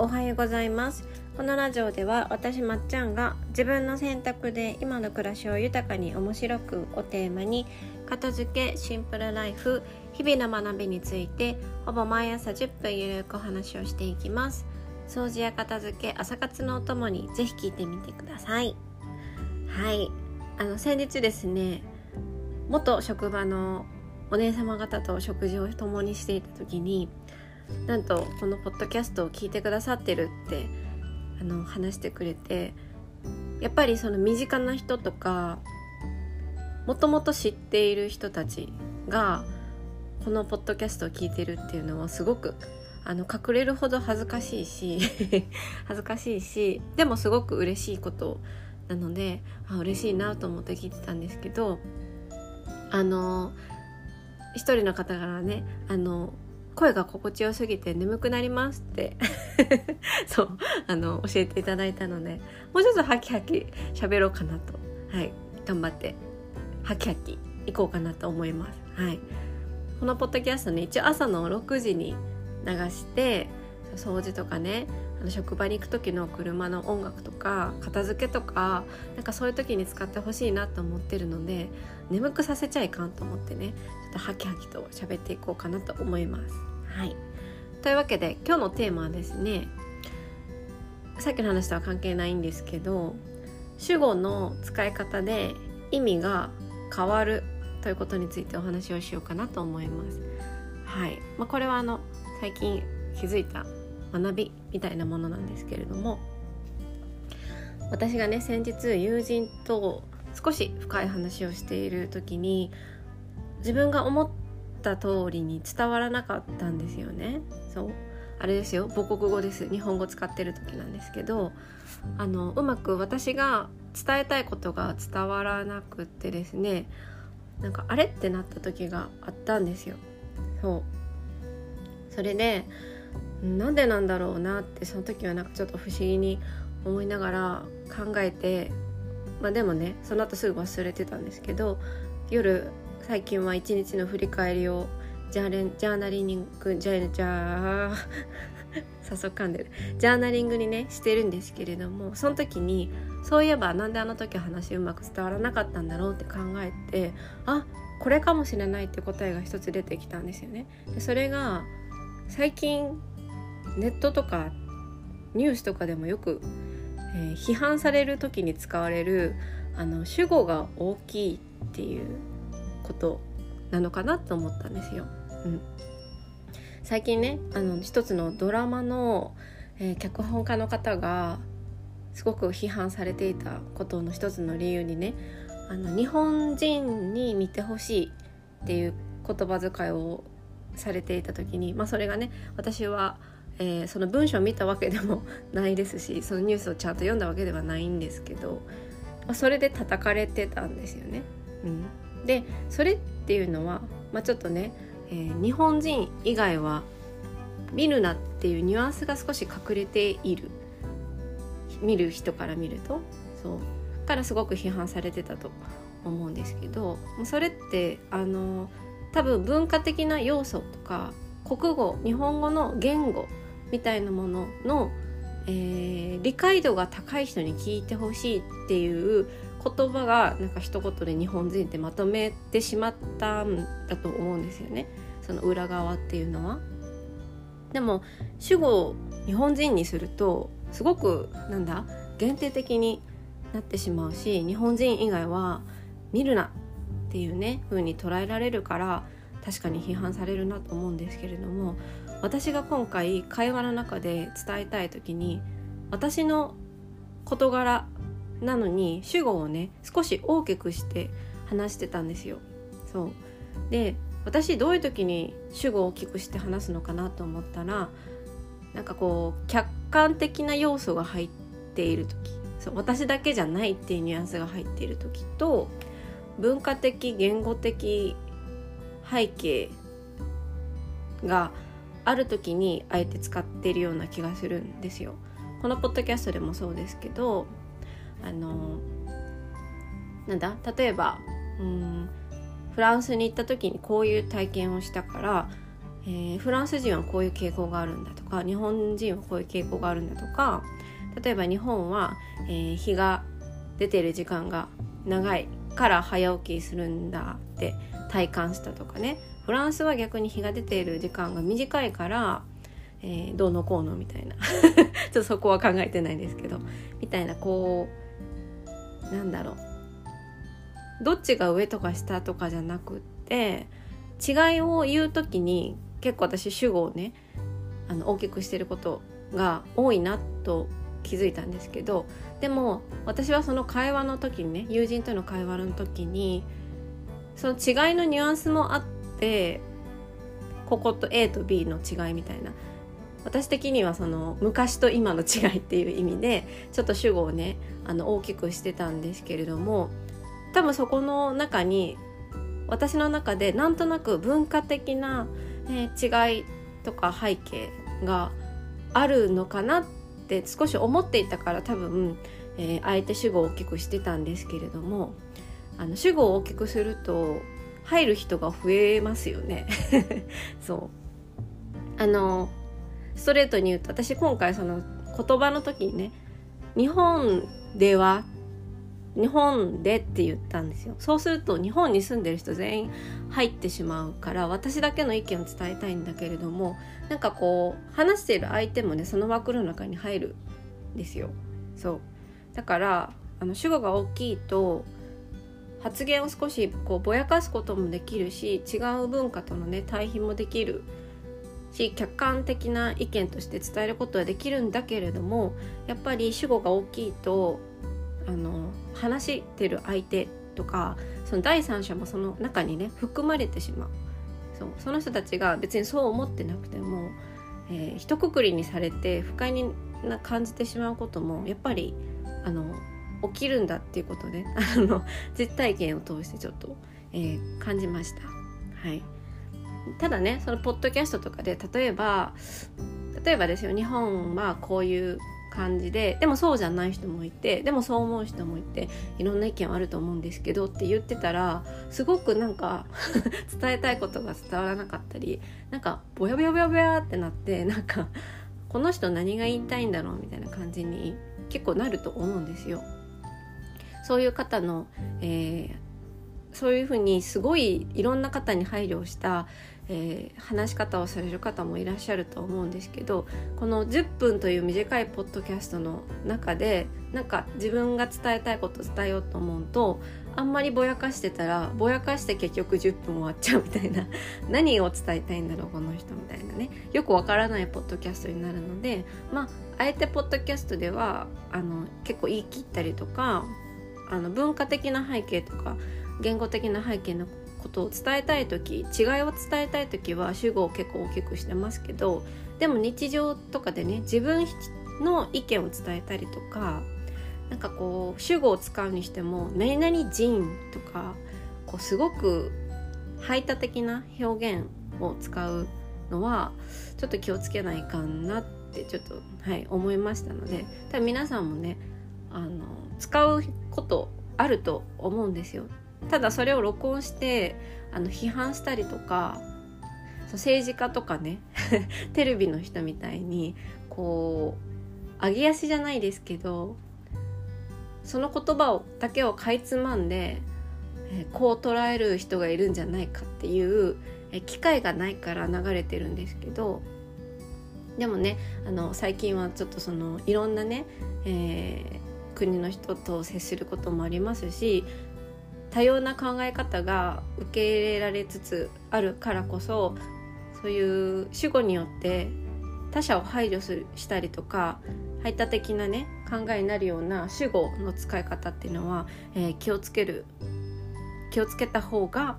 おはようございます。このラジオでは私まっちゃんが自分の選択で今の暮らしを豊かに面白くをテーマに片付けシンプルライフ日々の学びについてほぼ毎朝10分ゆるくお話をしていきます。掃除や片付け朝活のお供にぜひ聞いてみてください。はい。あの先日ですね元職場のお姉様方と食事を共にしていた時になんとこのポッドキャストを聞いてくださってるってあの話してくれてやっぱりその身近な人とかもともと知っている人たちがこのポッドキャストを聞いてるっていうのはすごくあの隠れるほど恥ずかしいし 恥ずかしいしでもすごく嬉しいことなのであ嬉しいなと思って聞いてたんですけどあの一人の方からねあの声が心地よすぎて眠くなりますって。そうあの教えていただいたのでもうちょっとハキハキ喋ろうかなと。はい。頑張ってハキハキいこうかなと思います。はい。このポッドキャストね一応朝の6時に流して掃除とかねあの職場に行く時の車の音楽とか片付けとかなんかそういう時に使ってほしいなと思ってるので眠くさせちゃいかんと思ってね。とハキハキと喋っていこうかなと思います。はい、というわけで今日のテーマはですねさっきの話とは関係ないんですけど主語の使い方で意味が変わるということについてお話をしようかなと思います。はいまあ、これはあの最近気づいた学びみたいなものなんですけれども私がね先日友人と少し深い話をしている時に自分が思った通りに伝わらなかったんですよね。そう。あれですよ。母国語です。日本語使ってる時なんですけどあのうまく私が伝えたいことが伝わらなくってですねなんかあれってなった時があったんですよ。そう。それでなんでなんだろうなってその時はなんかちょっと不思議に思いながら考えてまあでもねその後すぐ忘れてたんですけど夜最近は一日の振り返りをジャーレンジャーナリングジャジャー 早速噛んでるジャーナリングにねしてるんですけれどもその時にそういえばなんであの時話うまく伝わらなかったんだろうって考えてあこれかもしれないって答えが一つ出てきたんですよね。でそれが最近ネットとかニュースとかでもよく、えー、批判される時に使われるあの主語が大きいっていうことなのかなと思ったんですよ。うん、最近ねあの一つのドラマの、えー、脚本家の方がすごく批判されていたことの一つの理由にねあの日本人に見てほしいっていう言葉遣いをされていた時に、まあ、それがね私はえー、その文章を見たわけでもないですしそのニュースをちゃんと読んだわけではないんですけど、まあ、それで叩かれてたんですよね。うん、でそれっていうのは、まあ、ちょっとね、えー、日本人以外は見るなっていうニュアンスが少し隠れている。見る人から見るとそうからすごく批判されてたと思うんですけどそれってあの多分文化的な要素とか国語日本語の言語みたいなものの、えー、理解度が高い人に聞いてほしいっていう言葉がなんか一言で日本人ってまとめてしまったんだと思うんですよねその裏側っていうのは。でも主語を日本人にするとすごくなんだ限定的になってしまうし日本人以外は見るなっていうね風に捉えられるから確かに批判されるなと思うんですけれども私が今回会話の中で伝えたい時に私の事柄なのに主語をね少し大きくして話してたんですよ。そうで私どういう時に主語を大きくして話すのかなと思ったらなんかこう客観的な要素が入っている時そう私だけじゃないっていうニュアンスが入っている時と文化的言語的背景がある時にあえて使っているような気がするんですよ。このポッドキャストでもそうですけどあのなんだ？例えばうんフランスに行った時にこういう体験をしたからえー、フランス人はこういう傾向があるんだとか日本人はこういう傾向があるんだとか例えば日本は、えー、日が出てる時間が長いから早起きするんだって体感したとかね。フランスは逆に日が出ている時間が短いから、えー、どうのこうのみたいな。ちょっとそこは考えてないですけどみたいなこうなんだろう。どっちが上とか下とかじゃなくって違いを言う時に結構私主語をねあの大きくしてることが多いなと気づいたんですけどでも私はその会話の時にね友人との会話の時にその違いのニュアンスもあってここと A と B の違いみたいな。私的にはその昔と今の違いっていう意味でちょっと主語をねあの大きくしてたんですけれども多分そこの中に私の中でなんとなく文化的な、え、違いとか背景があるのかなって少し思っていたから多分、えー、あえて主語を大きくしてたんですけれどもあの主語を大きくすると入る人が増えますよね。そう。あのストレートに言うと私今回その言葉の時にね日本では日本でって言ったんですよ。そうすると日本に住んでる人全員入ってしまうから私だけの意見を伝えたいんだけれどもなんかこう話している相手もねその枠の中に入るんですよ。そう。だからあの主語が大きいと発言を少しこうぼやかすこともできるし違う文化とのね対比もできるし客観的な意見として伝えることはできるんだけれどもやっぱり主語が大きいとあの話してる相手とかその第三者もその中にね含まれてしまうそうその人たちが別にそう思ってなくても、えー、一括りにされて不快にな感じてしまうこともやっぱりあの起きるんだっていうことであの実体験を通してちょっと、えー、感じました。はいただねそのポッドキャストとかで例えば例えばですよ日本はこういう感じででもそうじゃない人もいてでもそう思う人もいていろんな意見あると思うんですけどって言ってたらすごくなんか 伝えたいことが伝わらなかったりなんかボヤボヤボヤボヤってなってなんかこの人何が言いたいんだろうみたいな感じに結構なると思うんですよ。そういう方の、えー、そういうふうにすごいいろんな方に配慮した、えー、話し方をされる方もいらっしゃると思うんですけどこの10分という短いポッドキャストの中でなんか自分が伝えたいこと伝えようと思うとあんまりぼやかしてたらぼやかして結局10分終わっちゃうみたいな 何を伝えたいんだろうこの人みたいなね。よくわからないポッドキャストになるのでまああえてポッドキャストではあの結構言い切ったりとかあの文化的な背景とか言語的な背景のことを伝えたい時違いを伝えたい時は主語を結構大きくしてますけどでも日常とかでね自分の意見を伝えたりとかなんかこう主語を使うにしても「何々人」とかこうすごく排他的な表現を使うのはちょっと気をつけないかなってちょっと、はい、思いましたので多分皆さんもねあの使うことあると思うんですよ。ただそれを録音してあの批判したりとか政治家とかね テレビの人みたいにこう揚げ足じゃないですけどその言葉をだけをかいつまんで、えこう捉える人がいるんじゃないかっていう、え機会がないから流れてるんですけどでもねあの最近はちょっとそのいろんなね、えー、国の人と接することもありますし多様な考え方が受け入れられつつあるからこそそういう主語によって他者を配慮するしたりとか排他的なね考えになるような主語の使い方っていうのは、えー、気をつける気をつけた方が、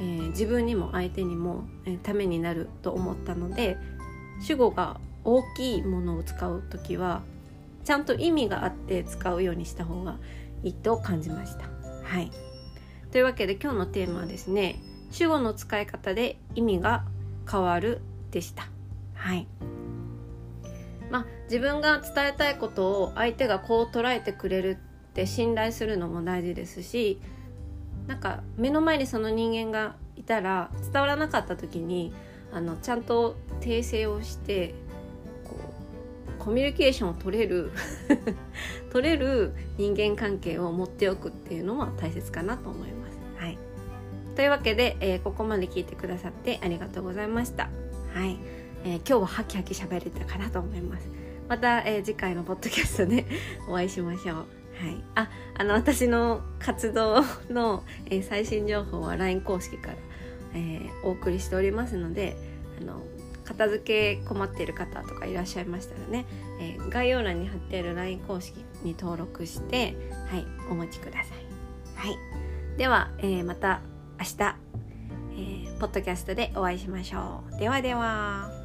えー、自分にも相手にも、えー、ためになると思ったので主語が大きいものを使う時はちゃんと意味があって使うようにした方がいいと感じました。はいというわけで今日のテーマはですね主語の使い方で意味が変わるでした。はい。まあ自分が伝えたいことを相手がこう捉えてくれるって信頼するのも大事ですしなんか目の前にその人間がいたら伝わらなかった時にあのちゃんと訂正をしてコミュニケーションを取れる 取れる人間関係を持っておくっていうのも大切かなと思います。はい、というわけで、えー、ここまで聞いてくださってありがとうございました。はい、えー、今日はハキハキ喋れたかなと思います。また、えー、次回のポッドキャストで お会いしましょう。はい、ああの私の活動の、えー、最新情報は LINE 公式から、えー、お送りしておりますのであの片付け困っている方とかいらっしゃいましたらね、えー、概要欄に貼っている LINE 公式に登録してはいお持ちください。はい、では、えー、また明日、えー、ポッドキャストでお会いしましょう。ではでは。